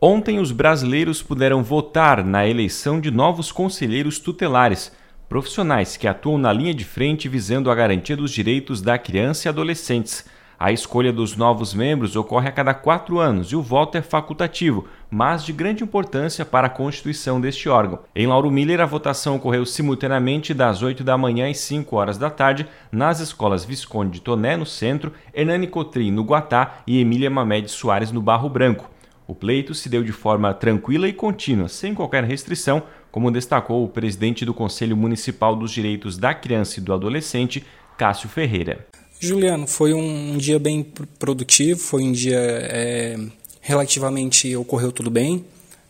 Ontem, os brasileiros puderam votar na eleição de novos conselheiros tutelares, profissionais que atuam na linha de frente visando a garantia dos direitos da criança e adolescentes. A escolha dos novos membros ocorre a cada quatro anos e o voto é facultativo, mas de grande importância para a constituição deste órgão. Em Lauro Miller, a votação ocorreu simultaneamente das 8 da manhã às 5 horas da tarde nas escolas Visconde de Toné, no centro, Hernani Cotrim, no Guatá e Emília Mamed Soares, no Barro Branco. O pleito se deu de forma tranquila e contínua, sem qualquer restrição, como destacou o presidente do Conselho Municipal dos Direitos da Criança e do Adolescente, Cássio Ferreira. Juliano, foi um dia bem produtivo, foi um dia é, relativamente ocorreu tudo bem.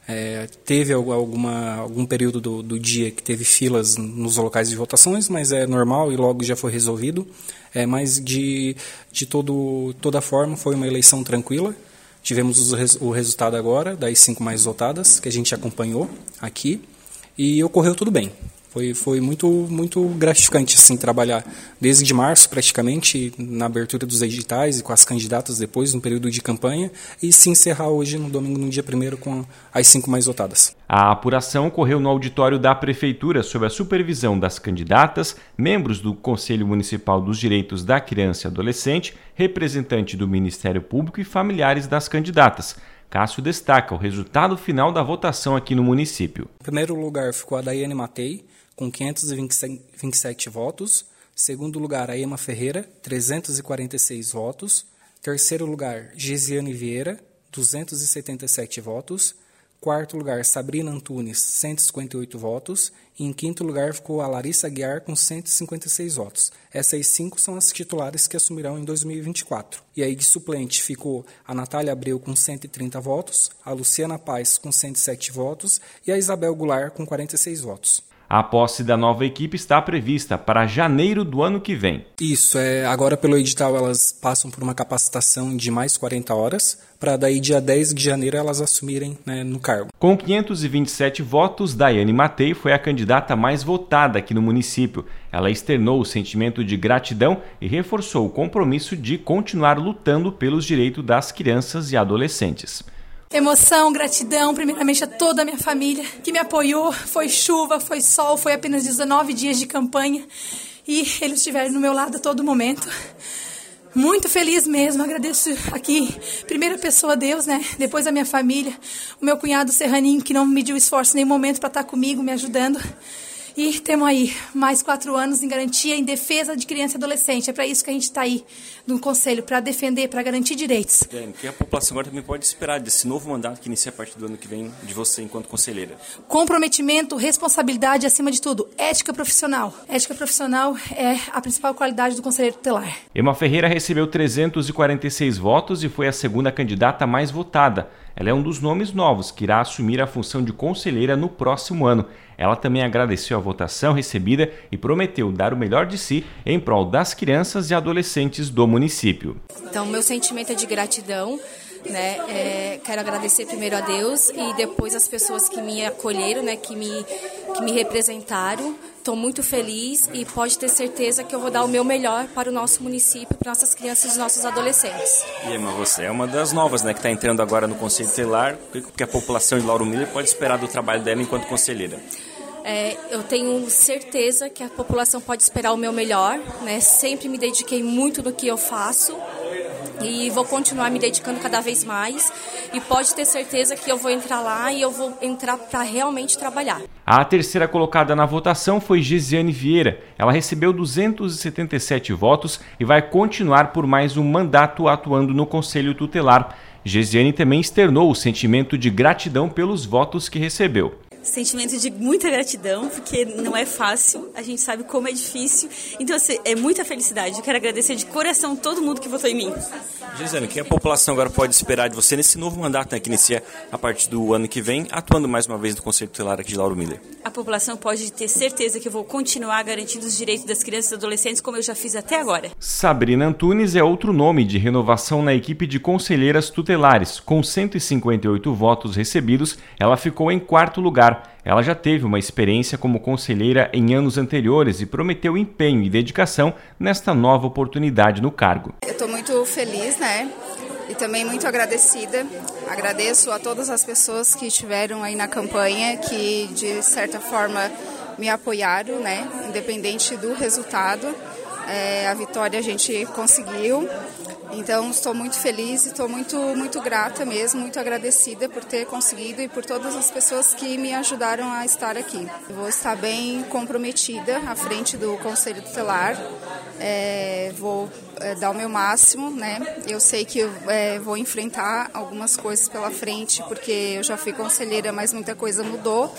É, teve alguma, algum período do, do, dia que teve filas nos locais de votações, mas é normal e logo já foi resolvido. É, mas de, de todo, toda forma foi uma eleição tranquila. Tivemos o resultado agora das cinco mais votadas, que a gente acompanhou aqui, e ocorreu tudo bem. Foi, foi muito, muito gratificante assim, trabalhar desde março, praticamente, na abertura dos editais e com as candidatas depois, no período de campanha, e se encerrar hoje, no domingo, no dia 1 com as cinco mais votadas. A apuração ocorreu no auditório da Prefeitura sob a supervisão das candidatas, membros do Conselho Municipal dos Direitos da Criança e Adolescente, representante do Ministério Público e familiares das candidatas. Cássio destaca o resultado final da votação aqui no município. Em primeiro lugar ficou a Daiane Matei, com 527 votos. Segundo lugar, a Ema Ferreira, 346 votos. Terceiro lugar, Gesiane Vieira, 277 votos. Quarto lugar, Sabrina Antunes, 158 votos. E em quinto lugar ficou a Larissa Guiar, com 156 votos. Essas cinco são as titulares que assumirão em 2024. E aí de suplente ficou a Natália Abreu, com 130 votos, a Luciana Paz, com 107 votos e a Isabel Goulart, com 46 votos. A posse da nova equipe está prevista para janeiro do ano que vem. Isso, é, agora pelo edital elas passam por uma capacitação de mais 40 horas, para daí dia 10 de janeiro elas assumirem né, no cargo. Com 527 votos, Daiane Matei foi a candidata mais votada aqui no município. Ela externou o sentimento de gratidão e reforçou o compromisso de continuar lutando pelos direitos das crianças e adolescentes. Emoção, gratidão, primeiramente a toda a minha família que me apoiou. Foi chuva, foi sol, foi apenas 19 dias de campanha e eles estiveram no meu lado a todo momento. Muito feliz mesmo, agradeço aqui, primeira pessoa a Deus, né? Depois a minha família, o meu cunhado Serraninho, que não mediu esforço em nenhum momento para estar comigo, me ajudando. E temos aí mais quatro anos em garantia em defesa de criança e adolescente. É para isso que a gente está aí no Conselho, para defender, para garantir direitos. O que a população agora também pode esperar desse novo mandato que inicia a partir do ano que vem de você enquanto conselheira? Comprometimento, responsabilidade acima de tudo, ética profissional. Ética profissional é a principal qualidade do conselheiro tutelar. Emma Ferreira recebeu 346 votos e foi a segunda candidata mais votada. Ela é um dos nomes novos que irá assumir a função de conselheira no próximo ano. Ela também agradeceu a votação recebida e prometeu dar o melhor de si em prol das crianças e adolescentes do município. Então, meu sentimento é de gratidão. Né? É, quero agradecer primeiro a Deus e depois as pessoas que me acolheram, né? que, me, que me representaram. Estou muito feliz e pode ter certeza que eu vou dar o meu melhor para o nosso município, para nossas crianças e nossos adolescentes. E Emma, você é uma das novas né, que está entrando agora no Conselho Telar. O que a população de Lauro Miller pode esperar do trabalho dela enquanto conselheira? É, eu tenho certeza que a população pode esperar o meu melhor. Né? Sempre me dediquei muito no que eu faço e vou continuar me dedicando cada vez mais. E pode ter certeza que eu vou entrar lá e eu vou entrar para realmente trabalhar. A terceira colocada na votação foi Gisiane Vieira. Ela recebeu 277 votos e vai continuar por mais um mandato atuando no Conselho Tutelar. Gesiane também externou o sentimento de gratidão pelos votos que recebeu sentimento de muita gratidão, porque não é fácil, a gente sabe como é difícil. Então, assim, é muita felicidade. Eu quero agradecer de coração todo mundo que votou em mim. Gisele, o que a população agora pode esperar de você nesse novo mandato né, que inicia a partir do ano que vem, atuando mais uma vez no Conselho Tutelar aqui de Lauro Miller? A população pode ter certeza que eu vou continuar garantindo os direitos das crianças e adolescentes como eu já fiz até agora. Sabrina Antunes é outro nome de renovação na equipe de conselheiras tutelares. Com 158 votos recebidos, ela ficou em quarto lugar ela já teve uma experiência como conselheira em anos anteriores e prometeu empenho e dedicação nesta nova oportunidade no cargo. Eu estou muito feliz, né? e também muito agradecida. Agradeço a todas as pessoas que estiveram aí na campanha, que de certa forma me apoiaram, né? Independente do resultado. É, a vitória a gente conseguiu. Então estou muito feliz e estou muito muito grata mesmo, muito agradecida por ter conseguido e por todas as pessoas que me ajudaram a estar aqui. vou estar bem comprometida à frente do Conselho Tutelar. É, vou é, dar o meu máximo, né? Eu sei que é, vou enfrentar algumas coisas pela frente porque eu já fui conselheira, mas muita coisa mudou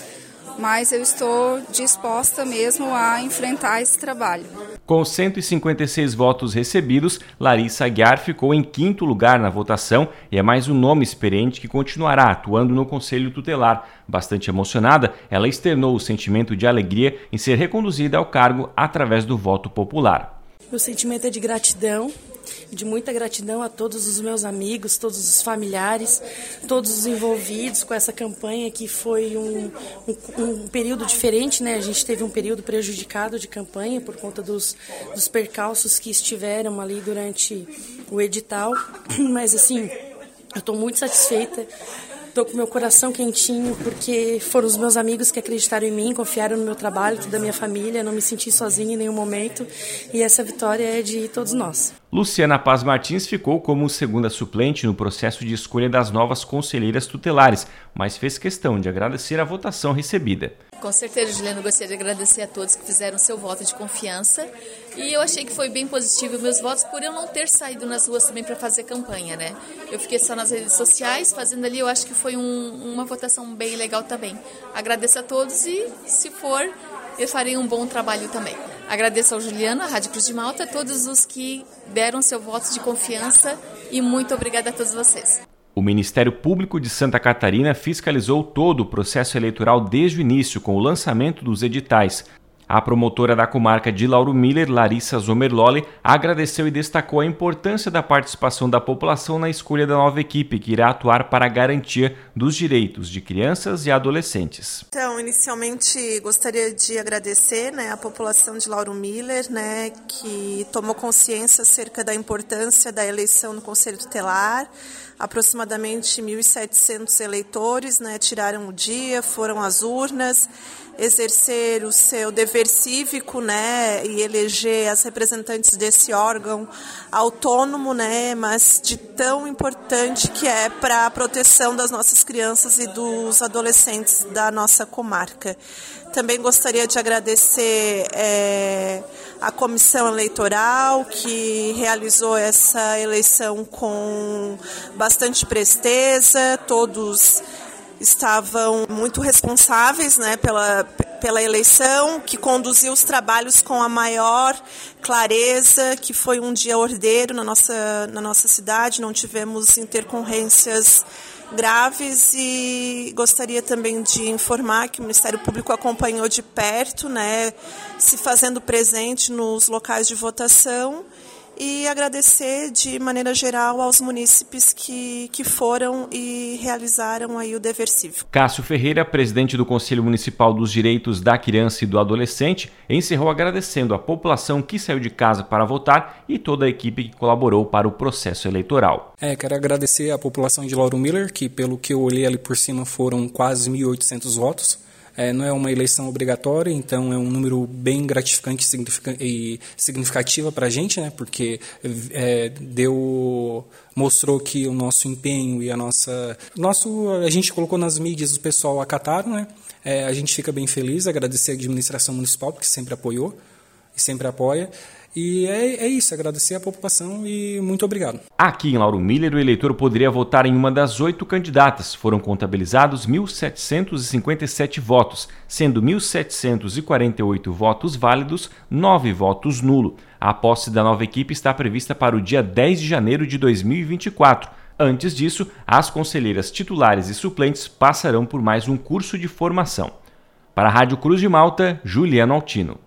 mas eu estou disposta mesmo a enfrentar esse trabalho. Com 156 votos recebidos, Larissa Aguiar ficou em quinto lugar na votação e é mais um nome experiente que continuará atuando no Conselho Tutelar. Bastante emocionada, ela externou o sentimento de alegria em ser reconduzida ao cargo através do voto popular. Meu sentimento é de gratidão de muita gratidão a todos os meus amigos, todos os familiares, todos os envolvidos com essa campanha que foi um, um, um período diferente, né? A gente teve um período prejudicado de campanha por conta dos, dos percalços que estiveram ali durante o edital, mas assim, eu estou muito satisfeita Estou com meu coração quentinho porque foram os meus amigos que acreditaram em mim, confiaram no meu trabalho, toda a minha família, não me senti sozinha em nenhum momento e essa vitória é de todos nós. Luciana Paz Martins ficou como segunda suplente no processo de escolha das novas conselheiras tutelares, mas fez questão de agradecer a votação recebida. Com certeza, Juliana, gostaria de agradecer a todos que fizeram seu voto de confiança. E eu achei que foi bem positivo meus votos por eu não ter saído nas ruas também para fazer campanha, né? Eu fiquei só nas redes sociais fazendo ali, eu acho que foi um, uma votação bem legal também. Agradeço a todos e, se for, eu farei um bom trabalho também. Agradeço ao Juliano, à Rádio Cruz de Malta, a todos os que deram seu voto de confiança e muito obrigada a todos vocês. O Ministério Público de Santa Catarina fiscalizou todo o processo eleitoral desde o início, com o lançamento dos editais. A promotora da comarca de Lauro Miller, Larissa Zomerloli, agradeceu e destacou a importância da participação da população na escolha da nova equipe que irá atuar para a garantia dos direitos de crianças e adolescentes. Então, inicialmente gostaria de agradecer né, a população de Lauro Miller, né, que tomou consciência acerca da importância da eleição no Conselho Tutelar. Aproximadamente 1.700 eleitores né, tiraram o dia, foram às urnas exercer o seu dever cívico, né, e eleger as representantes desse órgão autônomo, né, mas de tão importante que é para a proteção das nossas crianças e dos adolescentes da nossa comarca. Também gostaria de agradecer é, a comissão eleitoral que realizou essa eleição com bastante presteza, todos estavam muito responsáveis né, pela, pela eleição, que conduziu os trabalhos com a maior clareza, que foi um dia ordeiro na nossa, na nossa cidade, não tivemos intercorrências graves e gostaria também de informar que o Ministério Público acompanhou de perto, né, se fazendo presente nos locais de votação e agradecer de maneira geral aos munícipes que, que foram e realizaram aí o dever cívico. Cássio Ferreira, presidente do Conselho Municipal dos Direitos da Criança e do Adolescente, encerrou agradecendo a população que saiu de casa para votar e toda a equipe que colaborou para o processo eleitoral. É, quero agradecer à população de Lauro Miller, que pelo que eu olhei ali por cima foram quase 1.800 votos. É, não é uma eleição obrigatória, então é um número bem gratificante e significativa para a gente, né? porque é, deu mostrou que o nosso empenho e a nossa nosso a gente colocou nas mídias o pessoal acataram, né? É, a gente fica bem feliz, agradecer a administração municipal porque sempre apoiou e sempre apoia. E é, é isso, agradecer à população e muito obrigado. Aqui em Lauro Miller, o eleitor poderia votar em uma das oito candidatas. Foram contabilizados 1.757 votos, sendo 1.748 votos válidos, 9 votos nulo. A posse da nova equipe está prevista para o dia 10 de janeiro de 2024. Antes disso, as conselheiras titulares e suplentes passarão por mais um curso de formação. Para a Rádio Cruz de Malta, Juliano Altino.